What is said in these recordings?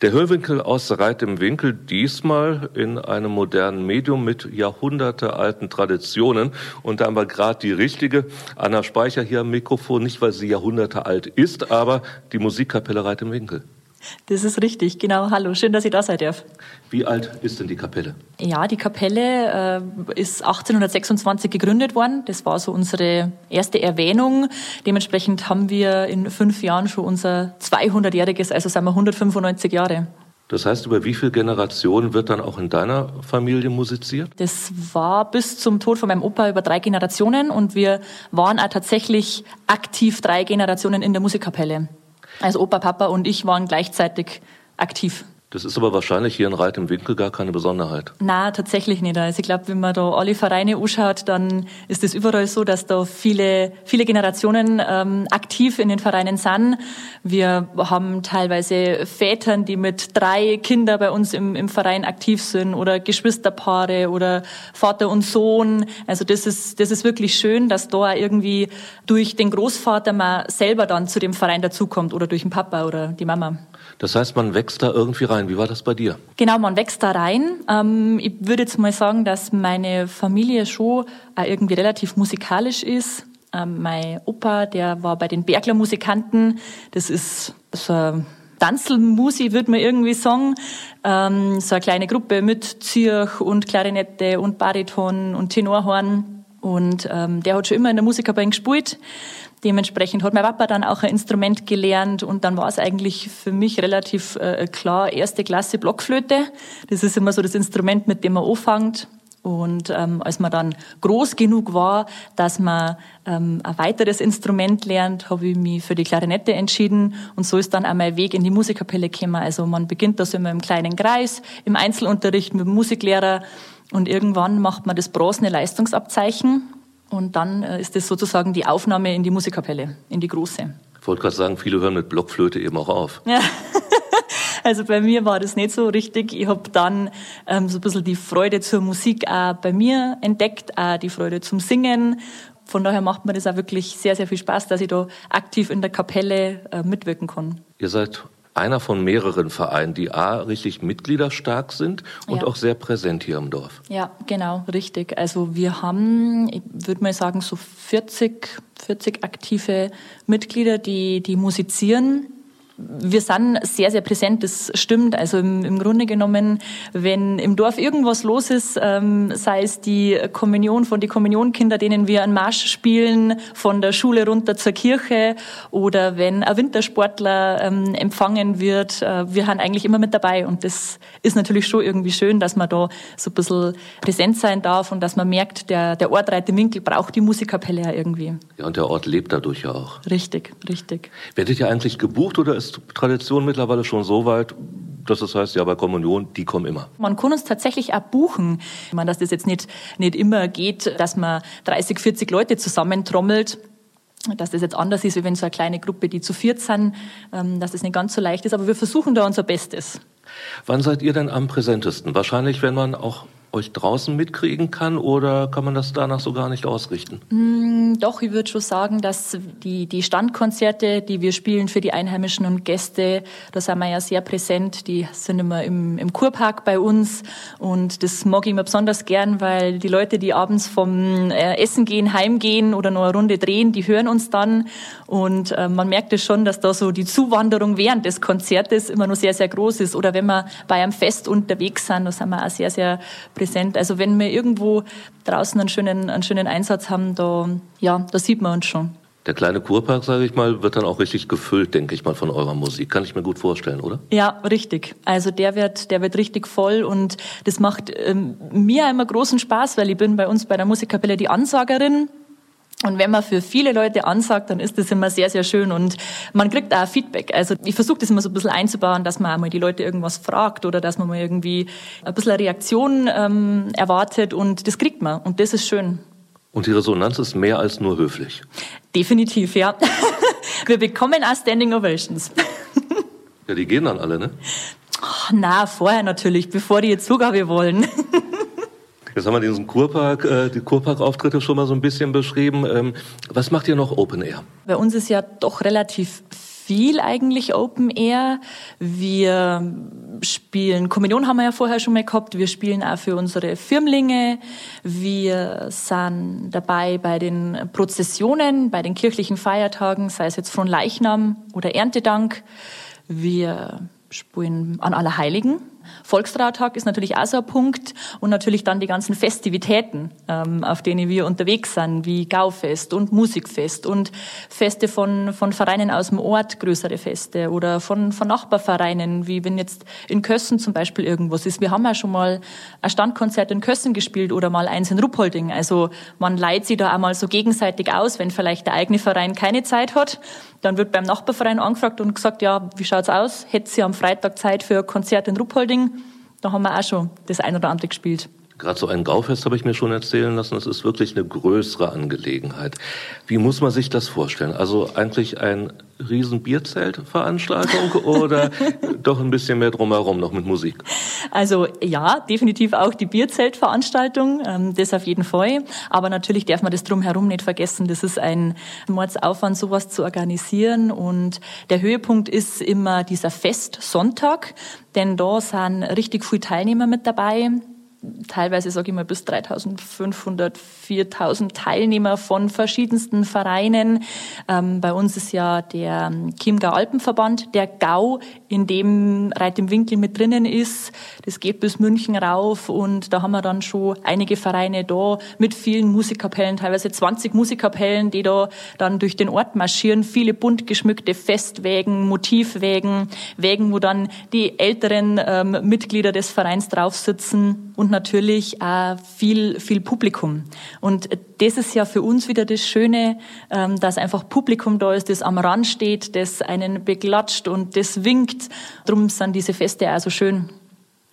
Der Hörwinkel aus Reit im Winkel, diesmal in einem modernen Medium mit jahrhundertealten Traditionen. Und da haben wir gerade die richtige. Anna Speicher hier am Mikrofon, nicht weil sie Jahrhunderte alt ist, aber die Musikkapelle Reit im Winkel. Das ist richtig, genau. Hallo, schön, dass ich da sein darf. Wie alt ist denn die Kapelle? Ja, die Kapelle äh, ist 1826 gegründet worden. Das war so unsere erste Erwähnung. Dementsprechend haben wir in fünf Jahren schon unser 200-jähriges, also sind wir 195 Jahre. Das heißt, über wie viele Generationen wird dann auch in deiner Familie musiziert? Das war bis zum Tod von meinem Opa über drei Generationen und wir waren auch tatsächlich aktiv drei Generationen in der Musikkapelle. Also Opa, Papa und ich waren gleichzeitig aktiv. Das ist aber wahrscheinlich hier in Reit im Winkel gar keine Besonderheit. Na, tatsächlich nicht. Also ich glaube, wenn man da alle Vereine anschaut, dann ist es überall so, dass da viele, viele Generationen ähm, aktiv in den Vereinen sind. Wir haben teilweise Vätern, die mit drei Kindern bei uns im, im Verein aktiv sind oder Geschwisterpaare oder Vater und Sohn. Also das ist, das ist wirklich schön, dass da irgendwie durch den Großvater man selber dann zu dem Verein dazukommt oder durch den Papa oder die Mama. Das heißt, man wächst da irgendwie rein. Wie war das bei dir? Genau, man wächst da rein. Ähm, ich würde jetzt mal sagen, dass meine Familie schon auch irgendwie relativ musikalisch ist. Ähm, mein Opa, der war bei den Bergler Musikanten. Das ist so ein Tanzelmusi, würde man irgendwie sagen. Ähm, so eine kleine Gruppe mit Zirch und Klarinette und Bariton und Tenorhorn. Und ähm, der hat schon immer in der Musikkapelle gespielt. Dementsprechend hat mein Papa dann auch ein Instrument gelernt und dann war es eigentlich für mich relativ äh, klar, erste Klasse Blockflöte. Das ist immer so das Instrument, mit dem man anfängt. Und ähm, als man dann groß genug war, dass man ähm, ein weiteres Instrument lernt, habe ich mich für die Klarinette entschieden. Und so ist dann auch mein Weg in die Musikkapelle gekommen. Also man beginnt das immer im kleinen Kreis, im Einzelunterricht mit dem Musiklehrer. Und irgendwann macht man das bronzene Leistungsabzeichen. Und dann äh, ist das sozusagen die Aufnahme in die Musikkapelle, in die große. Ich wollte gerade sagen, viele hören mit Blockflöte eben auch auf. Ja. Also bei mir war das nicht so richtig. Ich habe dann ähm, so ein bisschen die Freude zur Musik auch bei mir entdeckt, auch die Freude zum Singen. Von daher macht mir das auch wirklich sehr, sehr viel Spaß, dass ich da aktiv in der Kapelle äh, mitwirken kann. Ihr seid einer von mehreren Vereinen, die A, richtig mitgliederstark sind und ja. auch sehr präsent hier im Dorf. Ja, genau, richtig. Also wir haben, ich würde mal sagen, so 40, 40 aktive Mitglieder, die, die musizieren wir sind sehr, sehr präsent, das stimmt. Also im, im Grunde genommen, wenn im Dorf irgendwas los ist, ähm, sei es die Kommunion von die Kommunionkinder, denen wir einen Marsch spielen, von der Schule runter zur Kirche oder wenn ein Wintersportler ähm, empfangen wird, äh, wir haben eigentlich immer mit dabei und das ist natürlich schon irgendwie schön, dass man da so ein bisschen präsent sein darf und dass man merkt, der, der Ort Reite Winkel braucht die Musikkapelle ja irgendwie. Ja, und der Ort lebt dadurch ja auch. Richtig, richtig. Werdet ihr eigentlich gebucht oder ist ist Tradition mittlerweile schon so weit, dass es heißt, ja, bei Kommunion, die kommen immer. Man kann uns tatsächlich auch buchen. Ich meine, dass das jetzt nicht, nicht immer geht, dass man 30, 40 Leute zusammentrommelt dass das jetzt anders ist, wie wenn so eine kleine Gruppe, die zu viert sind, ähm, dass das nicht ganz so leicht ist. Aber wir versuchen da unser Bestes. Wann seid ihr denn am präsentesten? Wahrscheinlich, wenn man auch euch draußen mitkriegen kann oder kann man das danach so gar nicht ausrichten? Mm, doch, ich würde schon sagen, dass die, die Standkonzerte, die wir spielen für die Einheimischen und Gäste, da sind wir ja sehr präsent. Die sind immer im, im Kurpark bei uns und das mag ich immer besonders gern, weil die Leute, die abends vom äh, Essen gehen, heimgehen oder noch eine Runde drehen, die hören uns dann und äh, man merkt es schon, dass da so die Zuwanderung während des Konzertes immer noch sehr, sehr groß ist. Oder wenn wir bei einem Fest unterwegs sind, da sind wir auch sehr, sehr präsent. Also wenn wir irgendwo draußen einen schönen, einen schönen Einsatz haben, da, ja, da sieht man uns schon. Der kleine Kurpark, sage ich mal, wird dann auch richtig gefüllt, denke ich mal, von eurer Musik. Kann ich mir gut vorstellen, oder? Ja, richtig. Also der wird, der wird richtig voll und das macht ähm, mir immer großen Spaß, weil ich bin bei uns bei der Musikkapelle die Ansagerin. Und wenn man für viele Leute ansagt, dann ist das immer sehr, sehr schön und man kriegt auch Feedback. Also ich versuche das immer so ein bisschen einzubauen, dass man einmal die Leute irgendwas fragt oder dass man mal irgendwie ein bisschen eine Reaktion ähm, erwartet und das kriegt man und das ist schön. Und die Resonanz ist mehr als nur höflich. Definitiv, ja. Wir bekommen auch Standing Ovations. Ja, die gehen dann alle, ne? Oh, na, vorher natürlich, bevor die jetzt Zugabe wollen. Jetzt haben wir diesen Kurpark, äh, die Kurpark-Auftritte schon mal so ein bisschen beschrieben. Ähm, was macht ihr noch Open Air? Bei uns ist ja doch relativ viel eigentlich Open Air. Wir spielen, Kommunion haben wir ja vorher schon mal gehabt, wir spielen auch für unsere Firmlinge. Wir sind dabei bei den Prozessionen, bei den kirchlichen Feiertagen, sei es jetzt von Leichnam oder Erntedank. Wir spielen an Allerheiligen Volkstrautag ist natürlich auch so ein Punkt und natürlich dann die ganzen Festivitäten, ähm, auf denen wir unterwegs sind, wie Gaufest und Musikfest und Feste von, von Vereinen aus dem Ort, größere Feste oder von, von Nachbarvereinen, wie wenn jetzt in Kössen zum Beispiel irgendwas ist. Wir haben ja schon mal ein Standkonzert in Kössen gespielt oder mal eins in Ruppolding. Also man leiht sich da auch mal so gegenseitig aus, wenn vielleicht der eigene Verein keine Zeit hat. Dann wird beim Nachbarverein angefragt und gesagt, ja, wie schaut's aus? Hätte sie am Freitag Zeit für ein Konzert in Ruppolding? Da haben wir auch schon das ein oder andere gespielt. Gerade so ein Gaufest habe ich mir schon erzählen lassen, das ist wirklich eine größere Angelegenheit. Wie muss man sich das vorstellen? Also eigentlich ein riesen Bierzeltveranstaltung oder doch ein bisschen mehr drumherum noch mit Musik? Also ja, definitiv auch die Bierzeltveranstaltung, ähm, das auf jeden Fall. Aber natürlich darf man das drumherum nicht vergessen. Das ist ein Mordsaufwand, sowas zu organisieren. Und der Höhepunkt ist immer dieser Festsonntag, denn da sind richtig viele Teilnehmer mit dabei teilweise, sage ich mal, bis 3.500, 4.000 Teilnehmer von verschiedensten Vereinen. Ähm, bei uns ist ja der Chiemgau Alpenverband, der GAU, in dem Reit im Winkel mit drinnen ist. Das geht bis München rauf und da haben wir dann schon einige Vereine da mit vielen Musikkapellen, teilweise 20 Musikkapellen, die da dann durch den Ort marschieren. Viele bunt geschmückte Festwägen, Motivwägen, Wägen, wo dann die älteren ähm, Mitglieder des Vereins drauf sitzen und natürlich auch viel, viel Publikum. Und das ist ja für uns wieder das Schöne, ähm, dass einfach Publikum da ist, das am Rand steht, das einen beklatscht und das winkt. Drum sind diese Feste auch so schön.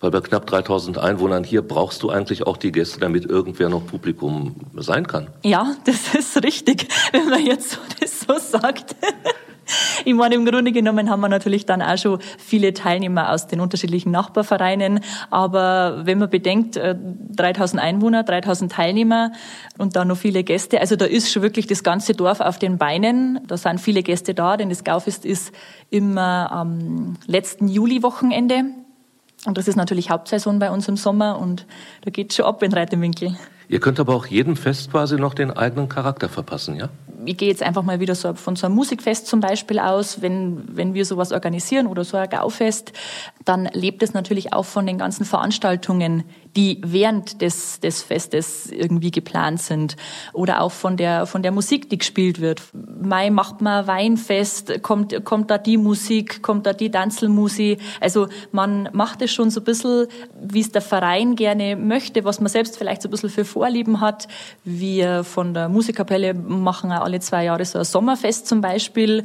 Weil bei knapp 3000 Einwohnern hier brauchst du eigentlich auch die Gäste, damit irgendwer noch Publikum sein kann. Ja, das ist richtig, wenn man jetzt so das so sagt. Ich meine, im Grunde genommen haben wir natürlich dann auch schon viele Teilnehmer aus den unterschiedlichen Nachbarvereinen. Aber wenn man bedenkt, 3000 äh, Einwohner, 3000 Teilnehmer und dann noch viele Gäste, also da ist schon wirklich das ganze Dorf auf den Beinen. Da sind viele Gäste da, denn das Gaufest ist immer am letzten Juliwochenende. Und das ist natürlich Hauptsaison bei uns im Sommer und da geht schon ab in Reitewinkel. Ihr könnt aber auch jedem Fest quasi noch den eigenen Charakter verpassen, ja? ich gehe jetzt einfach mal wieder so von so einem Musikfest zum Beispiel aus, wenn, wenn wir sowas organisieren oder so ein Gaufest, dann lebt es natürlich auch von den ganzen Veranstaltungen, die während des, des Festes irgendwie geplant sind. Oder auch von der, von der Musik, die gespielt wird. Mai macht man Weinfest, kommt, kommt da die Musik, kommt da die Tanzelmusik. Also man macht es schon so ein bisschen, wie es der Verein gerne möchte, was man selbst vielleicht so ein bisschen für Vorlieben hat. Wir von der Musikkapelle machen auch alle zwei Jahre so ein Sommerfest zum Beispiel.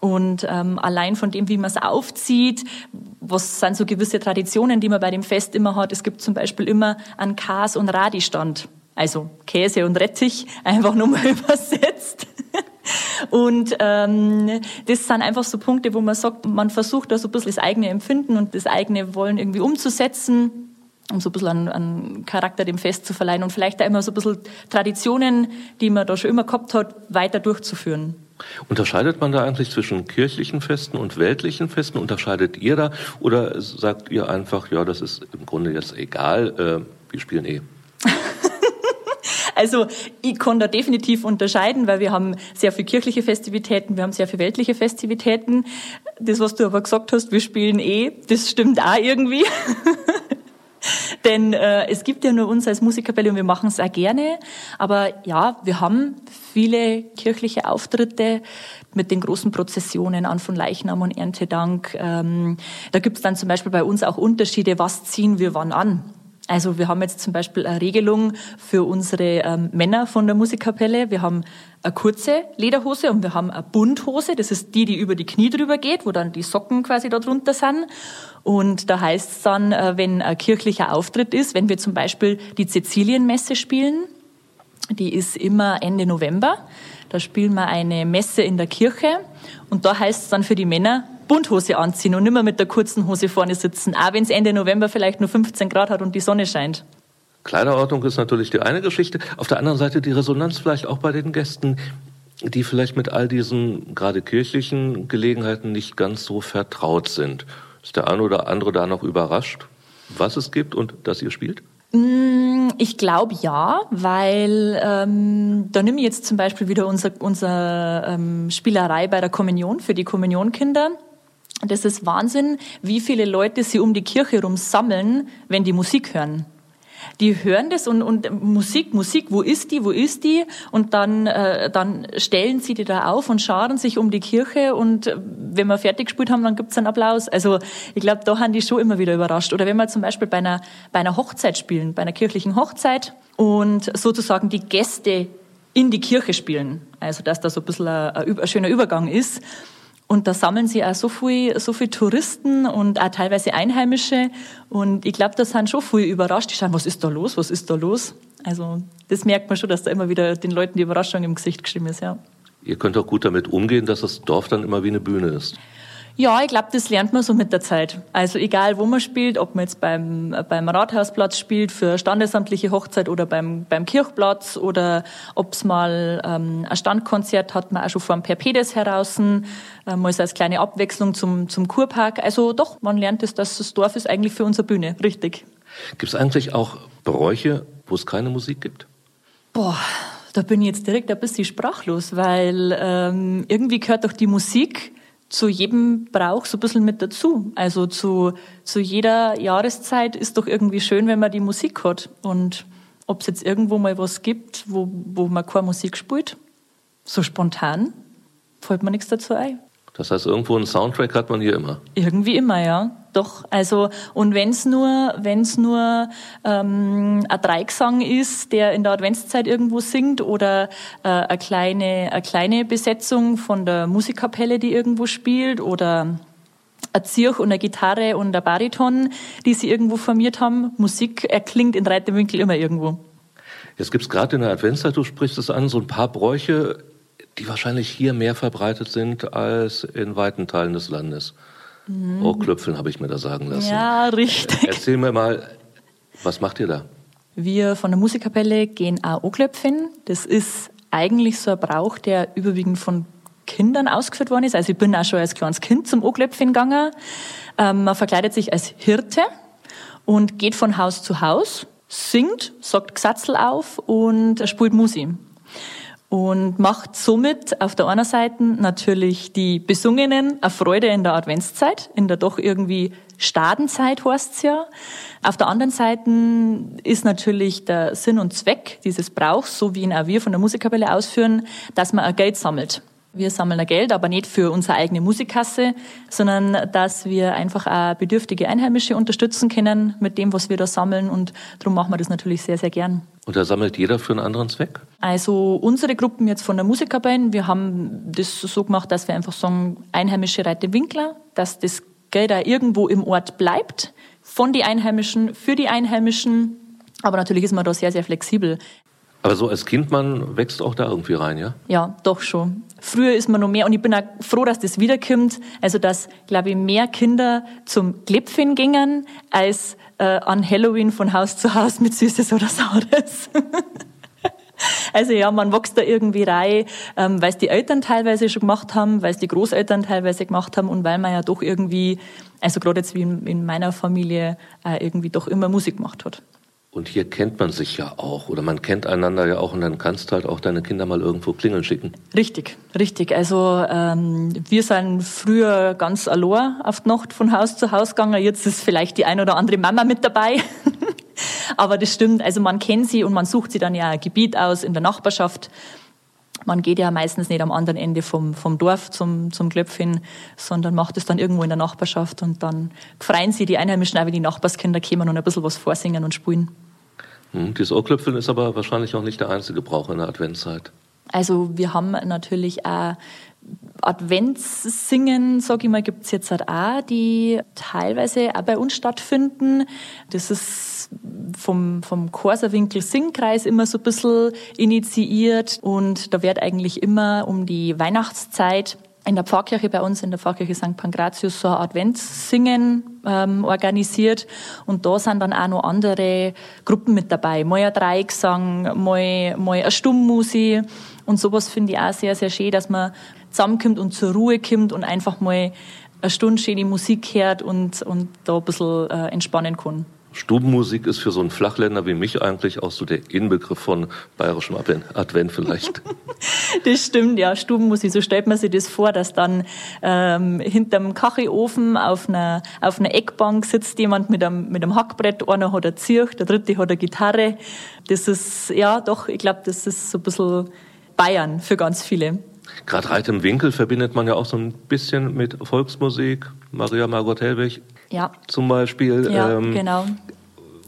Und ähm, allein von dem, wie man es aufzieht, was sind so gewisse Traditionen, die man bei dem Fest immer hat. Es gibt zum Beispiel immer einen Kas- und Radistand. Also Käse und Rettich, einfach nur mal übersetzt. Und ähm, das sind einfach so Punkte, wo man sagt, man versucht da so ein bisschen das eigene Empfinden und das eigene Wollen irgendwie umzusetzen, um so ein bisschen einen, einen Charakter dem Fest zu verleihen und vielleicht da immer so ein bisschen Traditionen, die man da schon immer gehabt hat, weiter durchzuführen. Unterscheidet man da eigentlich zwischen kirchlichen Festen und weltlichen Festen? Unterscheidet ihr da? Oder sagt ihr einfach, ja, das ist im Grunde jetzt egal, äh, wir spielen eh? Also ich kann da definitiv unterscheiden, weil wir haben sehr viel kirchliche Festivitäten, wir haben sehr viel weltliche Festivitäten. Das, was du aber gesagt hast, wir spielen eh, das stimmt auch irgendwie. Denn äh, es gibt ja nur uns als Musikkapelle und wir machen es auch gerne. Aber ja, wir haben viele kirchliche Auftritte mit den großen Prozessionen an von Leichnam und Erntedank. Ähm, da gibt es dann zum Beispiel bei uns auch Unterschiede, was ziehen wir wann an. Also wir haben jetzt zum Beispiel eine Regelung für unsere ähm, Männer von der Musikkapelle. Wir haben eine kurze Lederhose und wir haben eine Bunthose. Das ist die, die über die Knie drüber geht, wo dann die Socken quasi da drunter sind. Und da heißt es dann, äh, wenn ein kirchlicher Auftritt ist, wenn wir zum Beispiel die Cäcilienmesse spielen, die ist immer Ende November. Da spielen wir eine Messe in der Kirche und da heißt es dann für die Männer, Bunthose anziehen und nicht mehr mit der kurzen Hose vorne sitzen, auch wenn es Ende November vielleicht nur 15 Grad hat und die Sonne scheint. Kleiderordnung ist natürlich die eine Geschichte. Auf der anderen Seite die Resonanz vielleicht auch bei den Gästen. die vielleicht mit all diesen gerade kirchlichen Gelegenheiten nicht ganz so vertraut sind. Ist der eine oder andere da noch überrascht, was es gibt und dass ihr spielt? Mm, ich glaube ja, weil ähm, da nehme ich jetzt zum Beispiel wieder unsere unser, ähm, Spielerei bei der Kommunion für die Kommunionkinder. Das ist Wahnsinn, wie viele Leute sie um die Kirche rum sammeln, wenn die Musik hören die hören das und, und Musik, Musik, wo ist die, wo ist die? Und dann, äh, dann stellen sie die da auf und scharen sich um die Kirche und äh, wenn wir fertig gespielt haben, dann gibt's einen Applaus. Also ich glaube, da haben die schon immer wieder überrascht. Oder wenn wir zum Beispiel bei einer, bei einer Hochzeit spielen, bei einer kirchlichen Hochzeit und sozusagen die Gäste in die Kirche spielen. Also dass da so ein bisschen ein, ein, ein schöner Übergang ist. Und da sammeln sie auch so viel, so viel Touristen und auch teilweise Einheimische. Und ich glaube, da sind schon viel überrascht. Die schauen, was ist da los? Was ist da los? Also, das merkt man schon, dass da immer wieder den Leuten die Überraschung im Gesicht geschrieben ist, ja. Ihr könnt auch gut damit umgehen, dass das Dorf dann immer wie eine Bühne ist. Ja, ich glaube, das lernt man so mit der Zeit. Also egal, wo man spielt, ob man jetzt beim, beim Rathausplatz spielt für standesamtliche Hochzeit oder beim, beim Kirchplatz oder ob es mal ähm, ein Standkonzert hat, man auch schon vor dem Perpedes heraus, äh, mal so als kleine Abwechslung zum, zum Kurpark. Also doch, man lernt es, dass das Dorf ist eigentlich für unsere Bühne, richtig. Gibt es eigentlich auch Bräuche, wo es keine Musik gibt? Boah, da bin ich jetzt direkt ein bisschen sprachlos, weil ähm, irgendwie gehört doch die Musik zu jedem Brauch so ein bisschen mit dazu. Also zu, zu jeder Jahreszeit ist doch irgendwie schön, wenn man die Musik hat. Und ob es jetzt irgendwo mal was gibt, wo, wo man keine Musik spielt, so spontan, fällt mir nichts dazu ein. Das heißt, irgendwo einen Soundtrack hat man hier immer? Irgendwie immer, ja. Doch, also, und wenn's nur, wenn's nur ähm, ein Dreigesang ist, der in der Adventszeit irgendwo singt, oder äh, eine, kleine, eine kleine Besetzung von der Musikkapelle, die irgendwo spielt, oder ein Zirch und eine Gitarre und ein Bariton, die sie irgendwo formiert haben. Musik erklingt in Reiterwinkel immer irgendwo. Jetzt gibt's gerade in der Adventszeit, du sprichst es an, so ein paar Bräuche, die wahrscheinlich hier mehr verbreitet sind als in weiten Teilen des Landes. Mhm. Ohrklöpfeln habe ich mir da sagen lassen. Ja, richtig. Erzähl mir mal, was macht ihr da? Wir von der Musikkapelle gehen auch Ohrklöpfen. Das ist eigentlich so ein Brauch, der überwiegend von Kindern ausgeführt worden ist. Also ich bin auch schon als kleines Kind zum Ohrklöpfen gegangen. Ähm, man verkleidet sich als Hirte und geht von Haus zu Haus, singt, sagt Gesatzel auf und spielt Musik und macht somit auf der einen Seite natürlich die Besungenen eine Freude in der Adventszeit, in der doch irgendwie Stadenzeit heißt's ja. Auf der anderen Seite ist natürlich der Sinn und Zweck dieses Brauchs, so wie ihn auch wir von der Musikkapelle ausführen, dass man ein Geld sammelt. Wir sammeln Geld, aber nicht für unsere eigene Musikkasse, sondern dass wir einfach auch bedürftige Einheimische unterstützen können mit dem, was wir da sammeln. Und darum machen wir das natürlich sehr, sehr gern. Und da sammelt jeder für einen anderen Zweck? Also unsere Gruppen jetzt von der Musikkapelle, wir haben das so gemacht, dass wir einfach sagen, einheimische Reite Winkler, dass das Geld da irgendwo im Ort bleibt, von den Einheimischen, für die Einheimischen. Aber natürlich ist man da sehr, sehr flexibel. Aber so als Kind, man wächst auch da irgendwie rein, ja? Ja, doch schon. Früher ist man noch mehr und ich bin auch froh, dass das wiederkommt. Also, dass, glaube ich, mehr Kinder zum Klepfen gingen, als äh, an Halloween von Haus zu Haus mit Süßes oder Saures. Also ja, man wächst da irgendwie rein, ähm, weil es die Eltern teilweise schon gemacht haben, weil es die Großeltern teilweise gemacht haben und weil man ja doch irgendwie, also gerade jetzt wie in, in meiner Familie, äh, irgendwie doch immer Musik gemacht hat. Und hier kennt man sich ja auch oder man kennt einander ja auch und dann kannst du halt auch deine Kinder mal irgendwo klingeln schicken. Richtig, richtig. Also ähm, wir sind früher ganz allein auf die Nacht von Haus zu Haus gegangen. Jetzt ist vielleicht die ein oder andere Mama mit dabei. Aber das stimmt. Also man kennt sie und man sucht sie dann ja ein Gebiet aus in der Nachbarschaft. Man geht ja meistens nicht am anderen Ende vom, vom Dorf zum, zum Klöpfchen, sondern macht es dann irgendwo in der Nachbarschaft und dann freuen sie die Einheimischen auch, wenn die Nachbarskinder kommen und ein bisschen was vorsingen und spielen. Hm, dieses Ohrklöpfeln ist aber wahrscheinlich auch nicht der einzige Brauch in der Adventszeit. Also wir haben natürlich auch Adventssingen, sage ich mal, gibt's jetzt halt auch, die teilweise auch bei uns stattfinden. Das ist vom, vom Korserwinkel Singkreis immer so ein bisschen initiiert und da wird eigentlich immer um die Weihnachtszeit in der Pfarrkirche bei uns, in der Pfarrkirche St. Pankratius, so ein Adventssingen ähm, organisiert. Und da sind dann auch noch andere Gruppen mit dabei. Mal ein Dreigesang, mal, mal eine Stummmusik. Und sowas finde ich auch sehr, sehr schön, dass man zusammenkommt und zur Ruhe kommt und einfach mal eine Stunde schöne Musik hört und, und da ein bisschen äh, entspannen kann. Stubenmusik ist für so einen Flachländer wie mich eigentlich auch so der Inbegriff von bayerischem Advent vielleicht. das stimmt, ja, Stubenmusik. So stellt man sich das vor, dass dann ähm, hinterm Kachelofen auf einer, auf einer Eckbank sitzt jemand mit einem, mit einem Hackbrett, einer hat ein Zirch, der dritte hat eine Gitarre. Das ist, ja, doch, ich glaube, das ist so ein bisschen Bayern für ganz viele. Gerade Reit im Winkel verbindet man ja auch so ein bisschen mit Volksmusik. Maria Margot Hellwig ja. zum Beispiel. Ja, ähm, genau.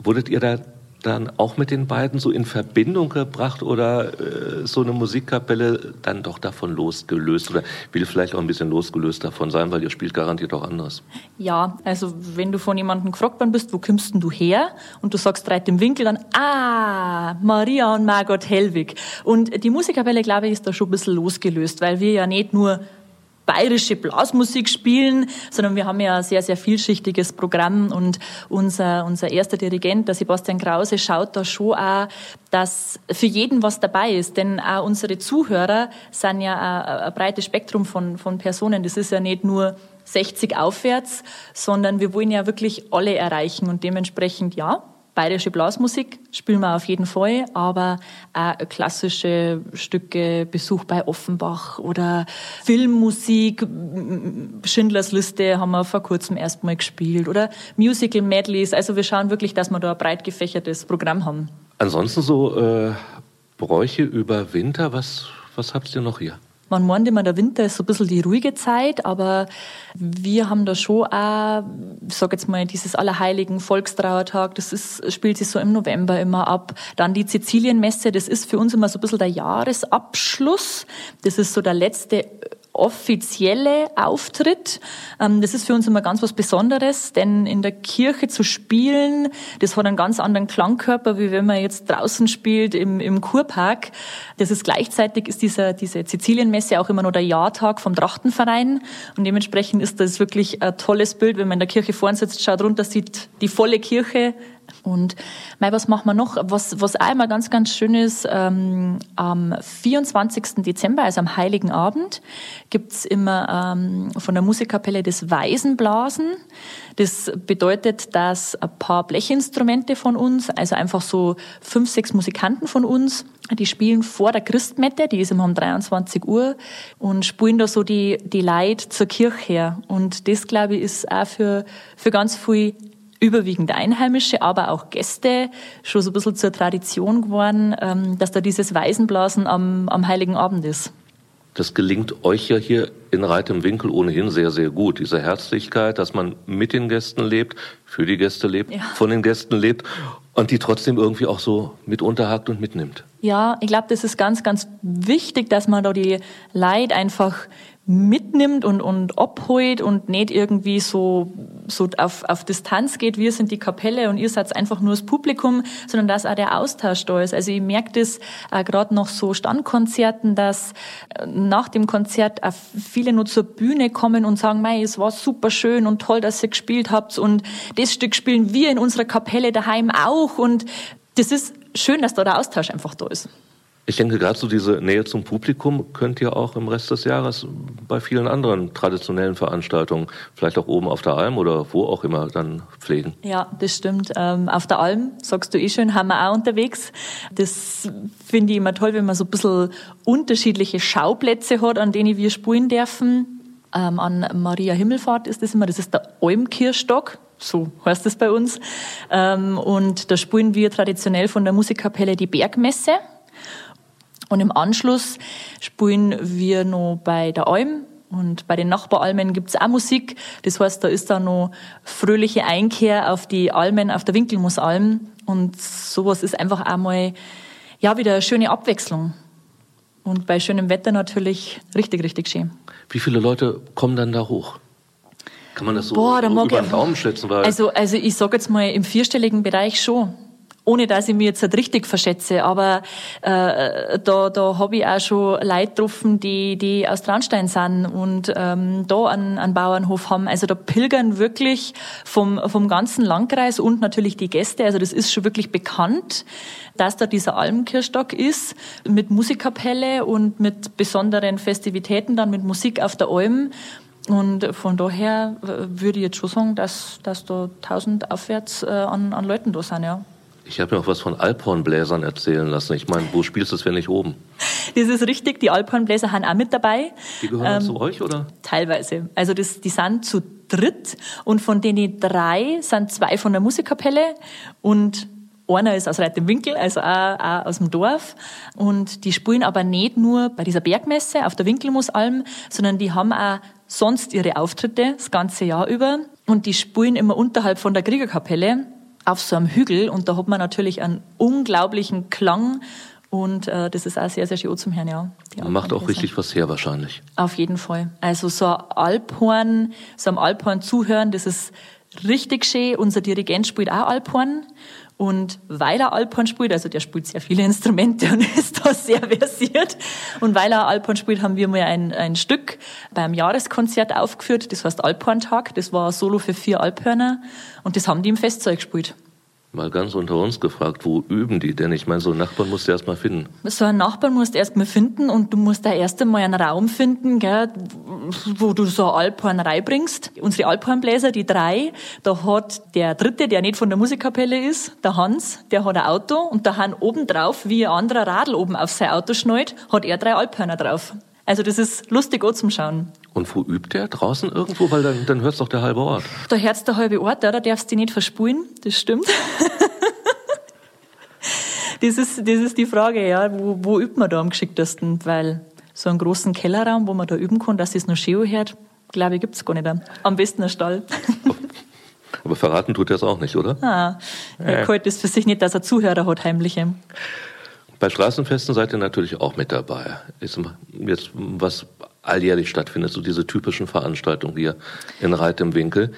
Wurdet ihr da dann auch mit den beiden so in Verbindung gebracht oder äh, so eine Musikkapelle dann doch davon losgelöst oder will vielleicht auch ein bisschen losgelöst davon sein, weil ihr spielt garantiert auch anders? Ja, also wenn du von jemandem gefragt worden bist, wo kommst denn du her? Und du sagst dreit im Winkel, dann ah, Maria und Margot Hellwig. Und die Musikkapelle, glaube ich, ist da schon ein bisschen losgelöst, weil wir ja nicht nur bayerische Blasmusik spielen, sondern wir haben ja ein sehr, sehr vielschichtiges Programm. Und unser, unser erster Dirigent, der Sebastian Krause, schaut da schon auch, dass für jeden was dabei ist, denn auch unsere Zuhörer sind ja ein, breites Spektrum von, von Personen. Das ist ja nicht nur 60 aufwärts, sondern wir wollen ja wirklich alle erreichen. Und dementsprechend ja, bayerische Blasmusik spielen wir auf jeden Fall, aber auch klassische Stücke, Besuch bei Offenbach oder Filmmusik, Schindlers Liste haben wir vor kurzem erstmal gespielt oder Musical Medleys. Also wir schauen wirklich, dass wir da ein breit gefächertes Programm haben. Ansonsten so äh, Bräuche über Winter, was, was habt ihr noch hier? Man meint immer, der Winter ist so ein bisschen die ruhige Zeit, aber wir haben da schon auch, ich sag jetzt mal, dieses Allerheiligen Volkstrauertag, das ist, spielt sich so im November immer ab. Dann die Sizilienmesse, das ist für uns immer so ein bisschen der Jahresabschluss. Das ist so der letzte offizielle Auftritt. Ähm, das ist für uns immer ganz was Besonderes, denn in der Kirche zu spielen, das hat einen ganz anderen Klangkörper, wie wenn man jetzt draußen spielt im, im Kurpark. Das ist gleichzeitig ist dieser, diese Sizilienmesse auch immer noch der Jahrtag vom Trachtenverein und dementsprechend ist das wirklich ein tolles Bild, wenn man in der Kirche vorn sitzt, schaut runter, sieht die volle Kirche und mei, was machen wir noch? Was, was auch immer ganz, ganz schön ist, ähm, am 24. Dezember, also am Heiligen Abend, gibt's immer ähm, von der Musikkapelle das Waisenblasen. Das bedeutet, dass ein paar Blechinstrumente von uns, also einfach so fünf, sechs Musikanten von uns, die spielen vor der Christmette, die ist immer um 23 Uhr, und spielen da so die, die Leid zur Kirche her. Und das, glaube ich, ist auch für, für ganz viel überwiegend Einheimische, aber auch Gäste schon so ein bisschen zur Tradition geworden, ähm, dass da dieses Weisenblasen am, am Heiligen Abend ist. Das gelingt euch ja hier in Reit im Winkel ohnehin sehr, sehr gut. Diese Herzlichkeit, dass man mit den Gästen lebt, für die Gäste lebt, ja. von den Gästen lebt und die trotzdem irgendwie auch so mit unterhakt und mitnimmt. Ja, ich glaube, das ist ganz, ganz wichtig, dass man da die Leid einfach mitnimmt und, und abholt und nicht irgendwie so, so auf, auf Distanz geht, wir sind die Kapelle und ihr seid einfach nur das Publikum, sondern dass auch der Austausch da ist. Also ich merke das äh, gerade noch so Standkonzerten, dass äh, nach dem Konzert auch viele nur zur Bühne kommen und sagen, mei, es war super schön und toll, dass ihr gespielt habt und das Stück spielen wir in unserer Kapelle daheim auch und das ist schön, dass da der Austausch einfach da ist. Ich denke, gerade so diese Nähe zum Publikum könnt ihr auch im Rest des Jahres bei vielen anderen traditionellen Veranstaltungen, vielleicht auch oben auf der Alm oder wo auch immer, dann pflegen. Ja, das stimmt. Ähm, auf der Alm, sagst du eh schön, haben wir auch unterwegs. Das finde ich immer toll, wenn man so ein bisschen unterschiedliche Schauplätze hat, an denen wir spulen dürfen. Ähm, an Maria Himmelfahrt ist das immer, das ist der Almkirchstock so heißt es bei uns. Ähm, und da spielen wir traditionell von der Musikkapelle die Bergmesse. Und im Anschluss spielen wir noch bei der Alm und bei den Nachbaralmen gibt's auch Musik. Das heißt, da ist da noch fröhliche Einkehr auf die Almen, auf der Winkelmusalm. Und sowas ist einfach einmal, ja, wieder eine schöne Abwechslung. Und bei schönem Wetter natürlich richtig, richtig schön. Wie viele Leute kommen dann da hoch? Kann man das so, Boah, so über den Daumen schätzen? Also, also ich sage jetzt mal im vierstelligen Bereich schon ohne dass ich mir jetzt halt richtig verschätze, aber äh, da, da habe ich auch schon Leute getroffen, die, die aus Traunstein sind und ähm, da einen, einen Bauernhof haben. Also da pilgern wirklich vom, vom ganzen Landkreis und natürlich die Gäste. Also das ist schon wirklich bekannt, dass da dieser Almkirchstock ist mit Musikkapelle und mit besonderen Festivitäten, dann mit Musik auf der Alm. Und von daher würde ich jetzt schon sagen, dass, dass da 1000 aufwärts äh, an, an Leuten da sind, ja. Ich habe mir auch was von Alphornbläsern erzählen lassen. Ich meine, wo spielst du es, wenn nicht oben? Das ist richtig, die Alphornbläser haben auch mit dabei. Die gehören ähm, zu euch, oder? Teilweise. Also das, die sind zu dritt und von denen drei sind zwei von der Musikkapelle und einer ist aus Winkel, also auch, auch aus dem Dorf. Und die spielen aber nicht nur bei dieser Bergmesse auf der Winkelmusalm, sondern die haben auch sonst ihre Auftritte das ganze Jahr über. Und die spielen immer unterhalb von der Kriegerkapelle auf so einem Hügel. Und da hat man natürlich einen unglaublichen Klang. Und äh, das ist auch sehr, sehr schön zum Hören, ja. Man macht auch richtig was her wahrscheinlich. Auf jeden Fall. Also so ein Alphorn, so einem Alphorn zuhören, das ist richtig schön. Unser Dirigent spielt auch Alphorn. Und weil er Alphorn spielt, also der spielt sehr viele Instrumente und ist da sehr versiert. Und weil er Alphorn spielt, haben wir mal ein, ein Stück beim Jahreskonzert aufgeführt. Das heißt Alphorn-Tag. Das war Solo für vier Alphörner. Und das haben die im Festsaal gespielt. Mal ganz unter uns gefragt, wo üben die denn? Ich meine, so einen Nachbarn musst du erst mal finden. So einen Nachbarn musst du erst mal finden und du musst da erst einmal einen Raum finden, gell, wo du so Alphorn reinbringst. Unsere Alphornbläser, die drei, da hat der dritte, der nicht von der Musikkapelle ist, der Hans, der hat ein Auto und da haben oben drauf, wie ein anderer Radl oben auf sein Auto schnallt, hat er drei Alphörner drauf. Also das ist lustig auch zum Schauen. Und wo übt der? Draußen irgendwo? Weil dann, dann hört doch der halbe Ort. Da hört der halbe Ort, da darfst du nicht verspulen, das stimmt. das, ist, das ist die Frage, ja, wo, wo übt man da am geschicktesten? Weil so einen großen Kellerraum, wo man da üben kann, dass es noch schön hört, glaube ich, gibt es gar nicht. Am besten ein Stall. Aber verraten tut er es auch nicht, oder? Ah, er äh. es für sich nicht, dass er Zuhörer hat, heimliche. Bei Straßenfesten seid ihr natürlich auch mit dabei. Ist jetzt was alljährlich stattfindet, so diese typischen Veranstaltungen hier in Reit im Winkel.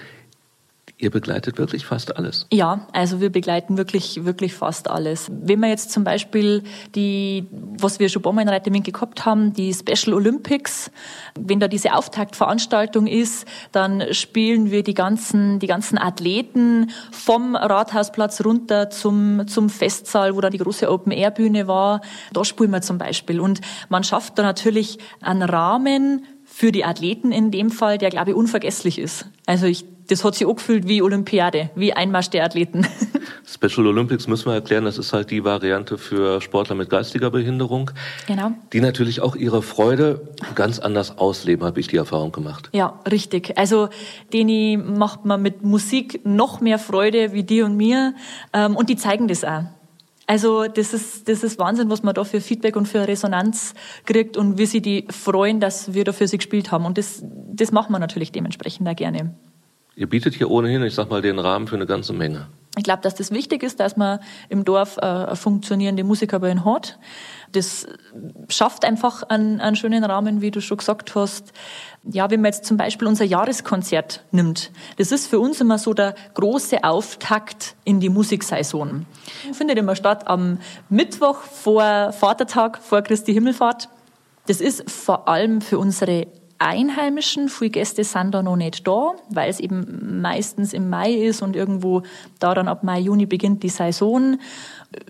Ihr begleitet wirklich fast alles. Ja, also wir begleiten wirklich, wirklich fast alles. Wenn wir jetzt zum Beispiel die, was wir schon ein paar Mal in gehabt haben, die Special Olympics, wenn da diese Auftaktveranstaltung ist, dann spielen wir die ganzen, die ganzen Athleten vom Rathausplatz runter zum, zum Festsaal, wo da die große Open-Air-Bühne war. Da spielen wir zum Beispiel. Und man schafft da natürlich einen Rahmen für die Athleten in dem Fall, der, glaube ich, unvergesslich ist. Also ich das hat sich auch gefühlt wie Olympiade, wie Einmarsch der Athleten. Special Olympics müssen wir erklären, das ist halt die Variante für Sportler mit geistiger Behinderung. Genau. Die natürlich auch ihre Freude ganz anders ausleben, habe ich die Erfahrung gemacht. Ja, richtig. Also deni macht man mit Musik noch mehr Freude wie dir und mir ähm, und die zeigen das auch. Also das ist, das ist Wahnsinn, was man da für Feedback und für Resonanz kriegt und wie sie die freuen, dass wir da für sie gespielt haben. Und das, das machen wir natürlich dementsprechend auch gerne. Ihr bietet hier ohnehin, ich sag mal, den Rahmen für eine ganze Menge. Ich glaube, dass das wichtig ist, dass man im Dorf äh, funktionierende Musikerbühne hat. Das schafft einfach einen, einen schönen Rahmen, wie du schon gesagt hast. Ja, wenn man jetzt zum Beispiel unser Jahreskonzert nimmt, das ist für uns immer so der große Auftakt in die Musiksaison. Findet immer statt am Mittwoch vor Vatertag, vor Christi Himmelfahrt. Das ist vor allem für unsere Einheimischen. Viele Gäste sind da noch nicht da, weil es eben meistens im Mai ist und irgendwo da dann ab Mai, Juni beginnt die Saison.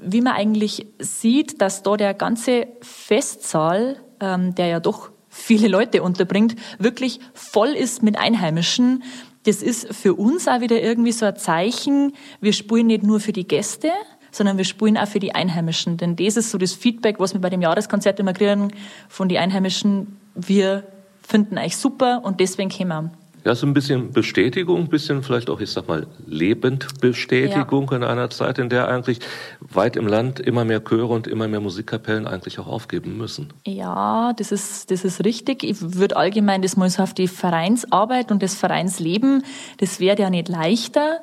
Wie man eigentlich sieht, dass da der ganze Festsaal, ähm, der ja doch viele Leute unterbringt, wirklich voll ist mit Einheimischen. Das ist für uns auch wieder irgendwie so ein Zeichen. Wir spielen nicht nur für die Gäste, sondern wir spielen auch für die Einheimischen. Denn das ist so das Feedback, was wir bei dem Jahreskonzert immer kriegen von den Einheimischen. Wir finden euch super und deswegen kommen. Ja, so ein bisschen Bestätigung, ein bisschen vielleicht auch, ich sag mal, Lebendbestätigung ja. in einer Zeit, in der eigentlich weit im Land immer mehr Chöre und immer mehr Musikkapellen eigentlich auch aufgeben müssen. Ja, das ist, das ist richtig. Ich würde allgemein das mal so auf die Vereinsarbeit und das Vereinsleben, das wäre ja nicht leichter.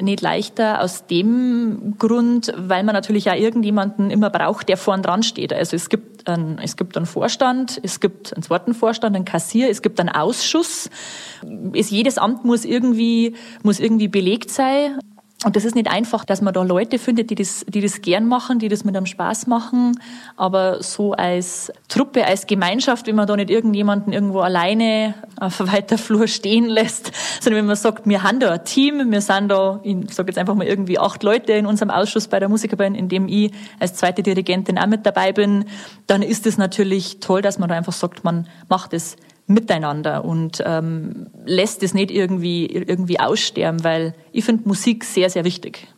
Nicht leichter aus dem Grund, weil man natürlich auch irgendjemanden immer braucht, der vorn dran steht. Also es gibt einen, es gibt einen Vorstand, es gibt einen zweiten Vorstand, einen Kassier, es gibt einen Ausschuss es, jedes Amt muss irgendwie, muss irgendwie belegt sein. und das ist nicht einfach, dass man da Leute findet, die das, die das gern machen, die das mit einem Spaß machen. Aber so als Truppe, als Gemeinschaft, wenn man da nicht irgendjemanden irgendwo alleine auf weiter Flur stehen lässt, sondern wenn man sagt, wir haben da ein Team, wir sind da, ich sage jetzt einfach mal irgendwie acht Leute in unserem Ausschuss bei der Musikerband, in dem ich als zweite Dirigentin auch mit dabei bin, dann ist es natürlich toll, dass man da einfach sagt, man macht es miteinander und ähm, lässt es nicht irgendwie, irgendwie aussterben, weil ich finde Musik sehr, sehr wichtig.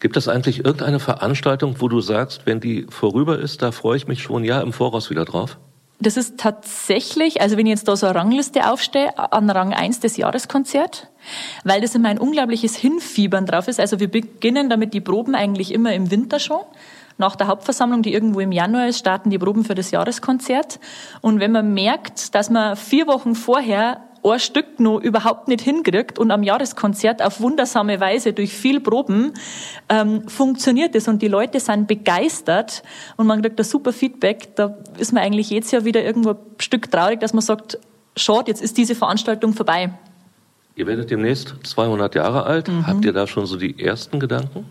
Gibt es eigentlich irgendeine Veranstaltung, wo du sagst, wenn die vorüber ist, da freue ich mich schon ja im Voraus wieder drauf? Das ist tatsächlich, also wenn ich jetzt da so eine Rangliste aufstehe, an Rang 1 des Jahreskonzert, weil das immer ein unglaubliches Hinfiebern drauf ist. Also wir beginnen damit die Proben eigentlich immer im Winter schon nach der Hauptversammlung, die irgendwo im Januar ist, starten die Proben für das Jahreskonzert. Und wenn man merkt, dass man vier Wochen vorher ein Stück noch überhaupt nicht hinkriegt und am Jahreskonzert auf wundersame Weise durch viel Proben ähm, funktioniert es und die Leute sind begeistert und man kriegt ein super Feedback, da ist man eigentlich jedes Jahr wieder irgendwo ein Stück traurig, dass man sagt, schaut, jetzt ist diese Veranstaltung vorbei. Ihr werdet demnächst 200 Jahre alt. Mhm. Habt ihr da schon so die ersten Gedanken?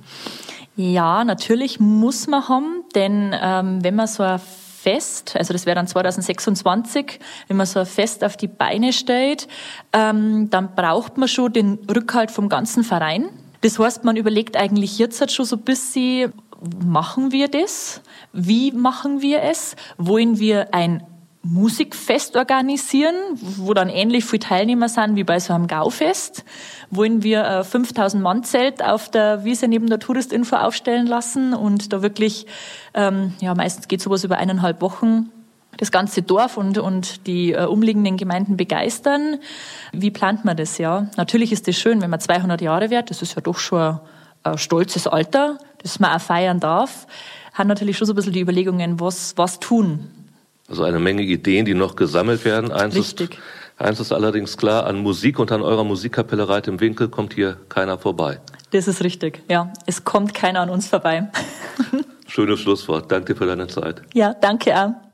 Ja, natürlich muss man haben, denn ähm, wenn man so ein Fest, also das wäre dann 2026, wenn man so ein Fest auf die Beine stellt, ähm, dann braucht man schon den Rückhalt vom ganzen Verein. Das heißt, man überlegt eigentlich jetzt halt schon so ein bisschen, machen wir das? Wie machen wir es? Wollen wir ein Musikfest organisieren, wo dann ähnlich viele Teilnehmer sind wie bei so einem Gaufest. Wollen wir ein 5000 Mann Zelt auf der Wiese neben der Touristinfo aufstellen lassen und da wirklich, ähm, ja meistens geht sowas über eineinhalb Wochen, das ganze Dorf und, und die äh, umliegenden Gemeinden begeistern. Wie plant man das, ja? Natürlich ist es schön, wenn man 200 Jahre wird, das ist ja doch schon ein stolzes Alter, das man auch feiern darf. Hat natürlich schon so ein bisschen die Überlegungen, was, was tun also eine Menge Ideen, die noch gesammelt werden. Eins Richtig. Ist, eins ist allerdings klar, an Musik und an eurer Musikkapelle Reit im Winkel kommt hier keiner vorbei. Das ist richtig, ja. Es kommt keiner an uns vorbei. Schönes Schlusswort. Danke dir für deine Zeit. Ja, danke auch.